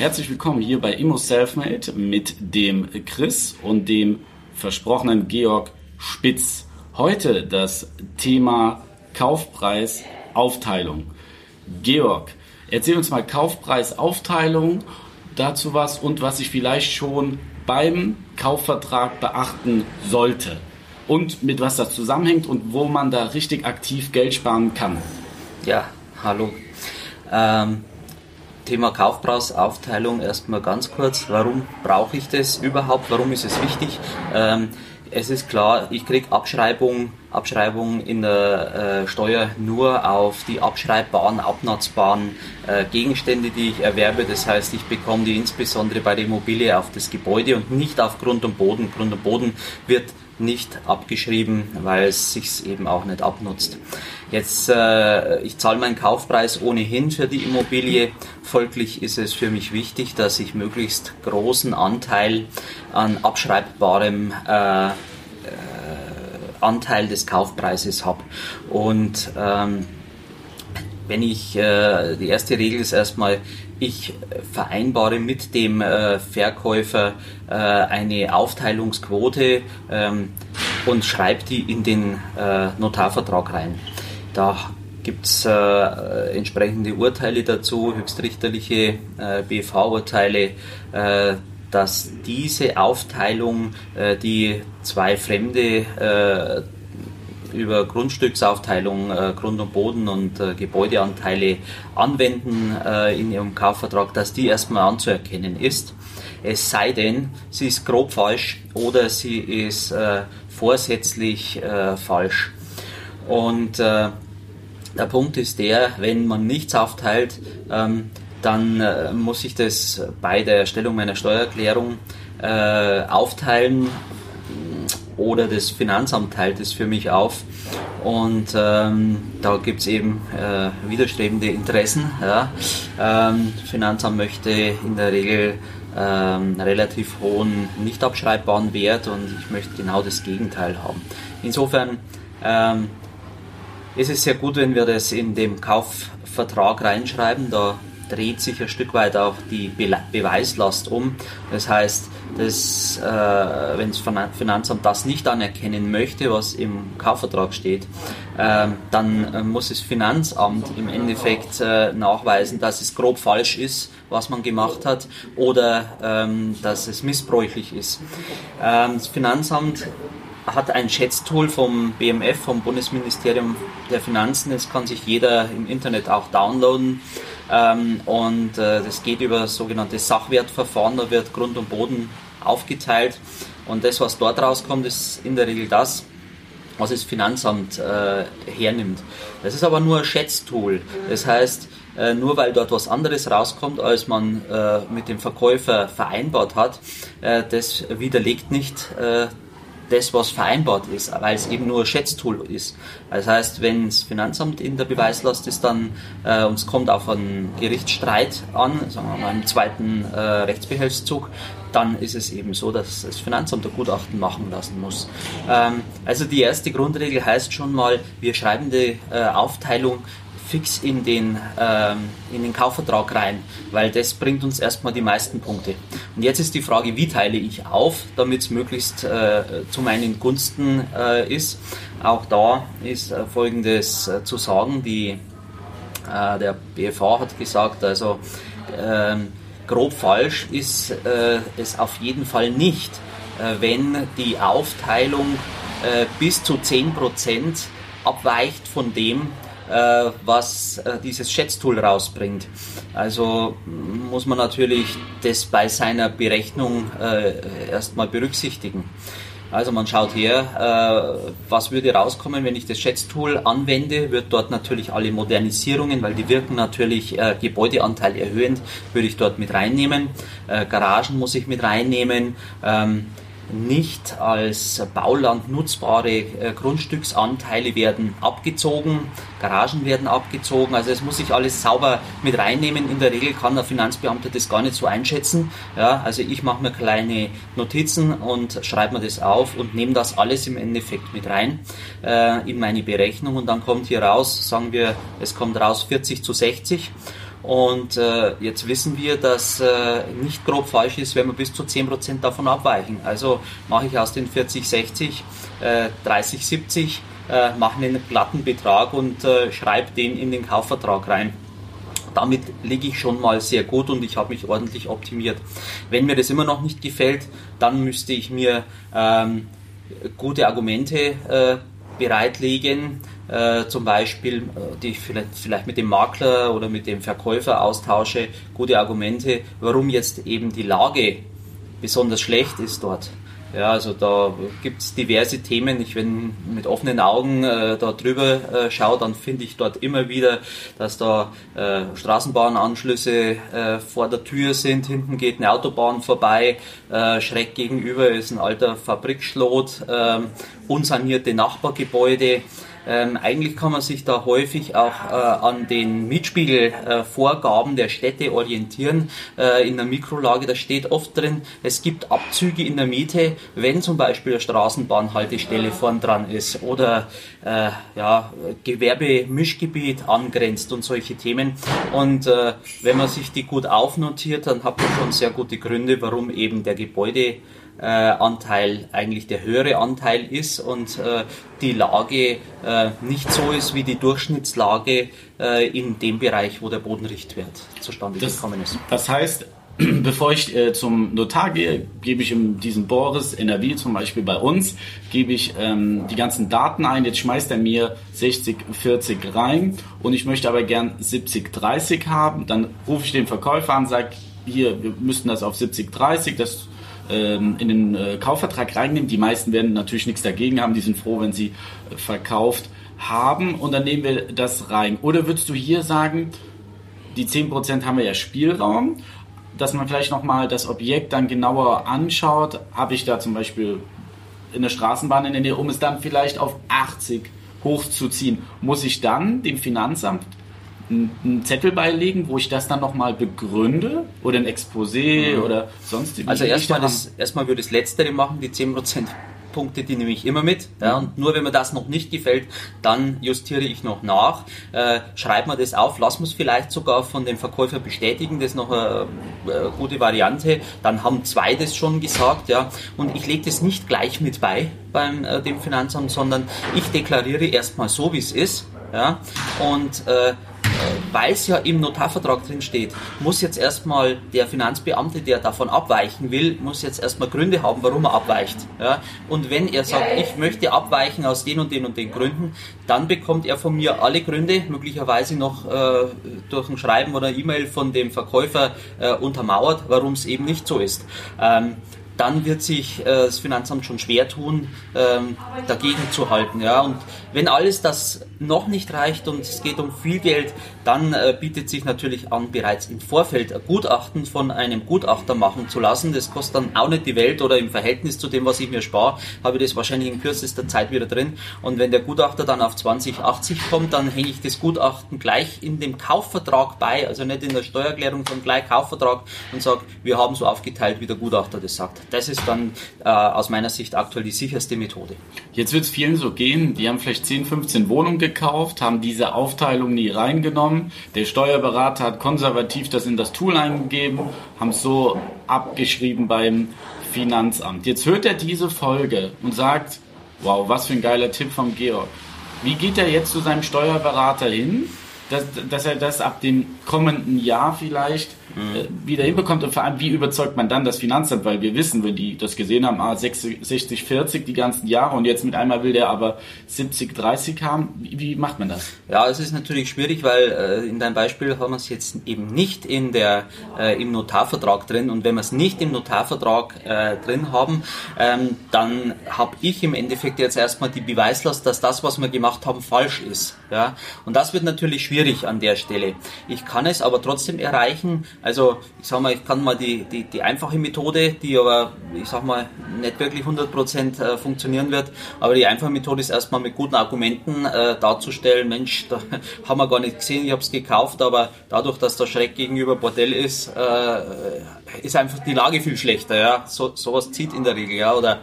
Herzlich willkommen hier bei Immo Selfmade mit dem Chris und dem versprochenen Georg Spitz. Heute das Thema Kaufpreisaufteilung. Georg, erzähl uns mal Kaufpreisaufteilung, dazu was und was ich vielleicht schon beim Kaufvertrag beachten sollte und mit was das zusammenhängt und wo man da richtig aktiv Geld sparen kann. Ja, hallo. Ähm, Thema Kaufpreisaufteilung erstmal ganz kurz. Warum brauche ich das überhaupt? Warum ist es wichtig? Ähm, es ist klar, ich kriege Abschreibung, Abschreibung in der äh, Steuer nur auf die abschreibbaren, abnutzbaren äh, Gegenstände, die ich erwerbe. Das heißt, ich bekomme die insbesondere bei der Immobilie auf das Gebäude und nicht auf Grund und Boden. Grund und Boden wird nicht abgeschrieben, weil es sich eben auch nicht abnutzt. Jetzt, äh, ich zahle meinen Kaufpreis ohnehin für die Immobilie. Folglich ist es für mich wichtig, dass ich möglichst großen Anteil an abschreibbarem äh, äh, Anteil des Kaufpreises habe. Und ähm, wenn ich, äh, die erste Regel ist erstmal, ich vereinbare mit dem äh, Verkäufer äh, eine Aufteilungsquote ähm, und schreibe die in den äh, Notarvertrag rein. Da gibt es äh, entsprechende Urteile dazu, höchstrichterliche äh, BV-Urteile, äh, dass diese Aufteilung, die zwei Fremde über Grundstücksaufteilung, äh, Grund und Boden und äh, Gebäudeanteile anwenden äh, in ihrem Kaufvertrag, dass die erstmal anzuerkennen ist. Es sei denn, sie ist grob falsch oder sie ist äh, vorsätzlich äh, falsch. Und äh, der Punkt ist der, wenn man nichts aufteilt, ähm, dann muss ich das bei der Erstellung meiner Steuererklärung aufteilen oder das Finanzamt teilt es für mich auf. Und ähm, da gibt es eben äh, widerstrebende Interessen. Ja. Ähm, Finanzamt möchte in der Regel ähm, relativ hohen nicht abschreibbaren Wert und ich möchte genau das Gegenteil haben. Insofern ähm, ist es sehr gut, wenn wir das in dem Kaufvertrag reinschreiben. Da dreht sich ein Stück weit auch die Be Beweislast um. Das heißt, dass, äh, wenn das Finanzamt das nicht anerkennen möchte, was im Kaufvertrag steht, äh, dann muss das Finanzamt im Endeffekt äh, nachweisen, dass es grob falsch ist, was man gemacht hat, oder ähm, dass es missbräuchlich ist. Ähm, das Finanzamt hat ein Schätztool vom BMF, vom Bundesministerium der Finanzen. Das kann sich jeder im Internet auch downloaden. Ähm, und äh, das geht über sogenannte Sachwertverfahren. Da wird Grund und Boden aufgeteilt. Und das, was dort rauskommt, ist in der Regel das, was das Finanzamt äh, hernimmt. Das ist aber nur ein Schätztool. Das heißt, äh, nur weil dort was anderes rauskommt, als man äh, mit dem Verkäufer vereinbart hat, äh, das widerlegt nicht äh, das, was vereinbart ist, weil es eben nur ein Schätztool ist. Das heißt, wenn das Finanzamt in der Beweislast ist, dann äh, und es kommt auf einen Gerichtsstreit an, sagen wir mal im zweiten äh, Rechtsbehelfszug, dann ist es eben so, dass das Finanzamt ein Gutachten machen lassen muss. Ähm, also die erste Grundregel heißt schon mal, wir schreiben die äh, Aufteilung fix in den, ähm, in den Kaufvertrag rein, weil das bringt uns erstmal die meisten Punkte. Und jetzt ist die Frage, wie teile ich auf, damit es möglichst äh, zu meinen Gunsten äh, ist. Auch da ist äh, Folgendes äh, zu sagen, die, äh, der BFH hat gesagt, also ähm, grob falsch ist äh, es auf jeden Fall nicht, wenn die Aufteilung bis zu 10% abweicht von dem, äh, was äh, dieses Schätztool rausbringt. Also muss man natürlich das bei seiner Berechnung äh, erstmal berücksichtigen. Also man schaut her, äh, was würde rauskommen, wenn ich das Schätztool anwende, wird dort natürlich alle Modernisierungen, weil die wirken natürlich äh, Gebäudeanteil erhöhend, würde ich dort mit reinnehmen. Äh, Garagen muss ich mit reinnehmen. Ähm, nicht als Bauland nutzbare äh, Grundstücksanteile werden abgezogen, Garagen werden abgezogen, also es muss sich alles sauber mit reinnehmen. In der Regel kann der Finanzbeamte das gar nicht so einschätzen. Ja, also ich mache mir kleine Notizen und schreibe mir das auf und nehme das alles im Endeffekt mit rein äh, in meine Berechnung und dann kommt hier raus, sagen wir, es kommt raus 40 zu 60 und äh, jetzt wissen wir, dass äh, nicht grob falsch ist, wenn wir bis zu 10% davon abweichen. Also mache ich aus den 40, 60, äh, 30, 70, äh, mache einen glatten Betrag und äh, schreibe den in den Kaufvertrag rein. Damit liege ich schon mal sehr gut und ich habe mich ordentlich optimiert. Wenn mir das immer noch nicht gefällt, dann müsste ich mir ähm, gute Argumente äh, bereitlegen, äh, zum Beispiel, äh, die ich vielleicht, vielleicht mit dem Makler oder mit dem Verkäufer austausche, gute Argumente, warum jetzt eben die Lage besonders schlecht ist dort. Ja, also da gibt es diverse Themen. Ich, wenn mit offenen Augen äh, da drüber äh, schaue, dann finde ich dort immer wieder, dass da äh, Straßenbahnanschlüsse äh, vor der Tür sind. Hinten geht eine Autobahn vorbei. Äh, schräg gegenüber ist ein alter Fabrikschlot, äh, unsanierte Nachbargebäude. Ähm, eigentlich kann man sich da häufig auch äh, an den Mietspiegelvorgaben äh, der Städte orientieren. Äh, in der Mikrolage, da steht oft drin, es gibt Abzüge in der Miete, wenn zum Beispiel eine Straßenbahnhaltestelle vorn dran ist oder äh, ja, Gewerbemischgebiet angrenzt und solche Themen. Und äh, wenn man sich die gut aufnotiert, dann hat man schon sehr gute Gründe, warum eben der Gebäude äh, Anteil eigentlich der höhere Anteil ist und äh, die Lage äh, nicht so ist wie die Durchschnittslage äh, in dem Bereich, wo der Bodenrichtwert zustande das, gekommen ist. Das heißt, bevor ich äh, zum Notar gehe, gebe ich in diesen Boris NRW zum Beispiel bei uns, gebe ich ähm, die ganzen Daten ein. Jetzt schmeißt er mir 60, 40 rein und ich möchte aber gern 70, 30 haben. Dann rufe ich den Verkäufer an, sage, hier, wir müssten das auf 70, 30, das ähm, in den äh, Kaufvertrag reinnimmt. Die meisten werden natürlich nichts dagegen haben, die sind froh, wenn sie äh, verkauft haben und dann nehmen wir das rein. Oder würdest du hier sagen, die 10% haben wir ja Spielraum, dass man vielleicht nochmal das Objekt dann genauer anschaut. Habe ich da zum Beispiel eine Straßenbahn in der Nähe, um es dann vielleicht auf 80 hochzuziehen, muss ich dann dem Finanzamt einen Zettel beilegen, wo ich das dann nochmal begründe oder ein Exposé mhm. oder sonst Also erstmal, erstmal würde ich das Letztere machen, die 10% Punkte, die nehme ich immer mit. Ja, und nur wenn mir das noch nicht gefällt, dann justiere ich noch nach, äh, schreibe mir das auf, lass es vielleicht sogar von dem Verkäufer bestätigen, das ist noch eine, eine, gute Variante. Dann haben zwei das schon gesagt, ja. Und ich lege das nicht gleich mit bei beim äh, dem Finanzamt, sondern ich deklariere erstmal so, wie es ist. Ja, und äh, weil es ja im Notarvertrag drin steht, muss jetzt erstmal der Finanzbeamte, der davon abweichen will, muss jetzt erstmal Gründe haben, warum er abweicht. Ja? Und wenn er sagt, ich möchte abweichen aus den und den und den Gründen, dann bekommt er von mir alle Gründe, möglicherweise noch äh, durch ein Schreiben oder E-Mail von dem Verkäufer äh, untermauert, warum es eben nicht so ist. Ähm, dann wird sich äh, das Finanzamt schon schwer tun, ähm, dagegen zu halten. Ja? Und wenn alles das noch nicht reicht und es geht um viel Geld, dann äh, bietet sich natürlich an, bereits im Vorfeld ein Gutachten von einem Gutachter machen zu lassen. Das kostet dann auch nicht die Welt oder im Verhältnis zu dem, was ich mir spare, habe ich das wahrscheinlich in kürzester Zeit wieder drin. Und wenn der Gutachter dann auf 2080 kommt, dann hänge ich das Gutachten gleich in dem Kaufvertrag bei, also nicht in der Steuererklärung, sondern gleich Kaufvertrag und sage, wir haben so aufgeteilt, wie der Gutachter das sagt. Das ist dann äh, aus meiner Sicht aktuell die sicherste Methode. Jetzt wird es vielen so gehen, die haben vielleicht 10, 15 Wohnungen gekauft, haben diese Aufteilung nie reingenommen. Der Steuerberater hat konservativ das in das Tool eingegeben, haben es so abgeschrieben beim Finanzamt. Jetzt hört er diese Folge und sagt, wow, was für ein geiler Tipp vom Georg. Wie geht er jetzt zu seinem Steuerberater hin dass, dass er das ab dem kommenden Jahr vielleicht äh, wieder hinbekommt und vor allem, wie überzeugt man dann das Finanzamt, weil wir wissen, wenn die das gesehen haben, ah, 60, 60 40 die ganzen Jahre und jetzt mit einmal will der aber 70, 30 haben, wie, wie macht man das? Ja, es ist natürlich schwierig, weil äh, in deinem Beispiel haben wir es jetzt eben nicht in der, äh, im Notarvertrag drin und wenn wir es nicht im Notarvertrag äh, drin haben, ähm, dann habe ich im Endeffekt jetzt erstmal die Beweislast, dass das, was wir gemacht haben, falsch ist. Ja? Und das wird natürlich schwierig an der Stelle. Ich kann es aber trotzdem erreichen, also ich sag mal, ich kann mal die, die, die einfache Methode, die aber, ich sag mal, nicht wirklich 100% äh, funktionieren wird, aber die einfache Methode ist erstmal mit guten Argumenten äh, darzustellen, Mensch, da haben wir gar nicht gesehen, ich habe es gekauft, aber dadurch, dass der Schreck gegenüber Bordell ist, äh, ist einfach die Lage viel schlechter. Ja? So, sowas zieht in der Regel, ja, oder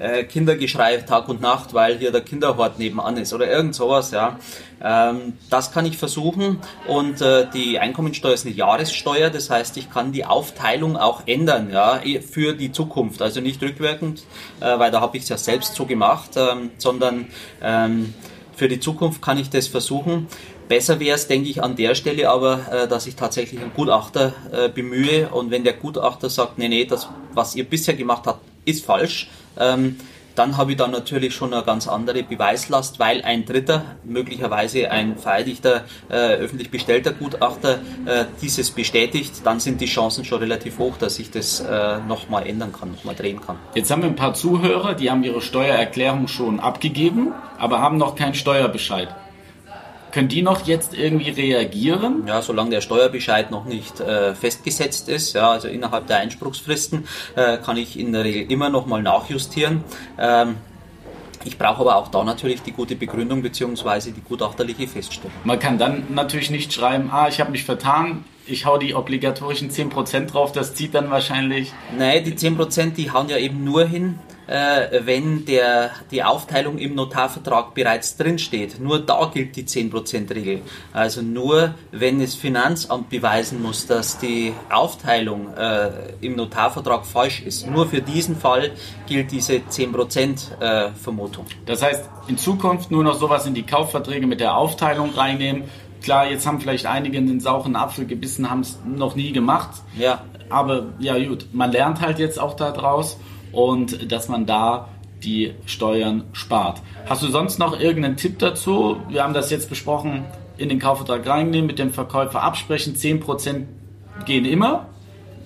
äh, Kindergeschrei Tag und Nacht, weil hier der Kinderhort nebenan ist oder irgend sowas, ja. Ähm, das kann ich versuchen und äh, die Einkommensteuer ist eine Jahressteuer, das heißt, ich kann die Aufteilung auch ändern, ja, für die Zukunft, also nicht rückwirkend, äh, weil da habe ich es ja selbst so gemacht, ähm, sondern ähm, für die Zukunft kann ich das versuchen. Besser wäre es, denke ich, an der Stelle aber, äh, dass ich tatsächlich einen Gutachter äh, bemühe und wenn der Gutachter sagt, nee, nee, das, was ihr bisher gemacht habt, ist falsch, ähm, dann habe ich dann natürlich schon eine ganz andere Beweislast, weil ein Dritter, möglicherweise ein vereidigter, äh, öffentlich bestellter Gutachter, äh, dieses bestätigt, dann sind die Chancen schon relativ hoch, dass ich das äh, nochmal ändern kann, nochmal drehen kann. Jetzt haben wir ein paar Zuhörer, die haben ihre Steuererklärung schon abgegeben, aber haben noch keinen Steuerbescheid. Können die noch jetzt irgendwie reagieren? Ja, solange der Steuerbescheid noch nicht äh, festgesetzt ist, ja, also innerhalb der Einspruchsfristen, äh, kann ich in der Regel immer noch mal nachjustieren. Ähm, ich brauche aber auch da natürlich die gute Begründung bzw. die gutachterliche Feststellung. Man kann dann natürlich nicht schreiben, ah, ich habe mich vertan, ich hau die obligatorischen 10% drauf, das zieht dann wahrscheinlich. Nein, die 10% die hauen ja eben nur hin, äh, wenn der, die Aufteilung im Notarvertrag bereits drinsteht. Nur da gilt die 10%-Regel. Also nur, wenn das Finanzamt beweisen muss, dass die Aufteilung äh, im Notarvertrag falsch ist. Nur für diesen Fall gilt diese 10%-Vermutung. Äh, das heißt, in Zukunft nur noch sowas in die Kaufverträge mit der Aufteilung reinnehmen. Klar, jetzt haben vielleicht einige in den sauren Apfel gebissen, haben es noch nie gemacht. Ja. Aber ja gut, man lernt halt jetzt auch daraus und dass man da die Steuern spart. Hast du sonst noch irgendeinen Tipp dazu? Wir haben das jetzt besprochen, in den Kaufvertrag reinnehmen, mit dem Verkäufer absprechen, 10% gehen immer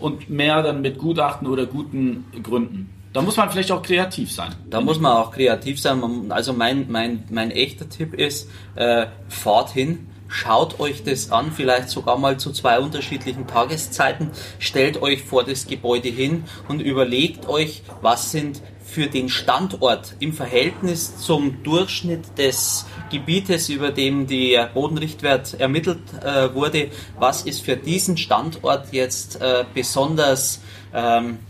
und mehr dann mit Gutachten oder guten Gründen. Da muss man vielleicht auch kreativ sein. Da muss man auch kreativ sein. Also mein, mein, mein echter Tipp ist, äh, fahrt hin, Schaut euch das an, vielleicht sogar mal zu zwei unterschiedlichen Tageszeiten. Stellt euch vor das Gebäude hin und überlegt euch, was sind für den Standort im Verhältnis zum Durchschnitt des Gebietes, über dem der Bodenrichtwert ermittelt äh, wurde, was ist für diesen Standort jetzt äh, besonders ähm,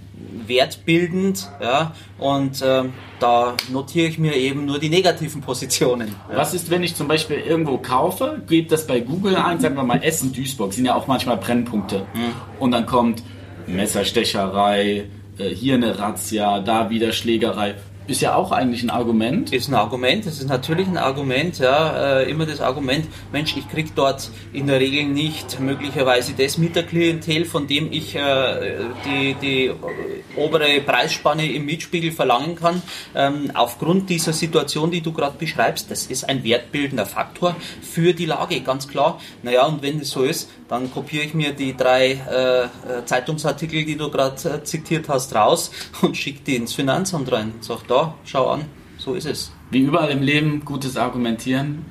wertbildend. Ja, und äh, da notiere ich mir eben nur die negativen Positionen. Ja. Was ist, wenn ich zum Beispiel irgendwo kaufe, gebe das bei Google ein, sagen wir mal Essen, Duisburg, sind ja auch manchmal Brennpunkte. Mhm. Und dann kommt Messerstecherei, äh, hier eine Razzia, da wieder Schlägerei. Ist ja auch eigentlich ein Argument. Ist ein Argument, das ist natürlich ein Argument, ja, äh, immer das Argument, Mensch, ich krieg dort in der Regel nicht möglicherweise das Mieterklientel, von dem ich äh, die, die obere Preisspanne im Mietspiegel verlangen kann. Ähm, aufgrund dieser Situation, die du gerade beschreibst, das ist ein wertbildender Faktor für die Lage, ganz klar. Naja, und wenn das so ist, dann kopiere ich mir die drei äh Zeitungsartikel, die du gerade äh, zitiert hast, raus und schicke die ins Finanzamt rein. Sag, da, schau an, so ist es. Wie überall im Leben, gutes Argumentieren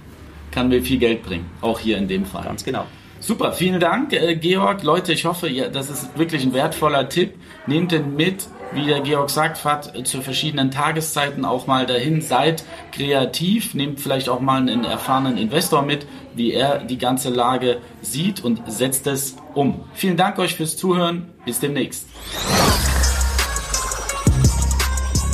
kann mir viel Geld bringen, auch hier in dem Fall. Ganz genau. Super, vielen Dank, äh, Georg. Leute, ich hoffe, ja, das ist wirklich ein wertvoller Tipp. Nehmt den mit, wie der Georg sagt, fahrt äh, zu verschiedenen Tageszeiten auch mal dahin, seid kreativ, nehmt vielleicht auch mal einen erfahrenen Investor mit, wie er die ganze Lage sieht und setzt es um. Vielen Dank euch fürs Zuhören. Bis demnächst.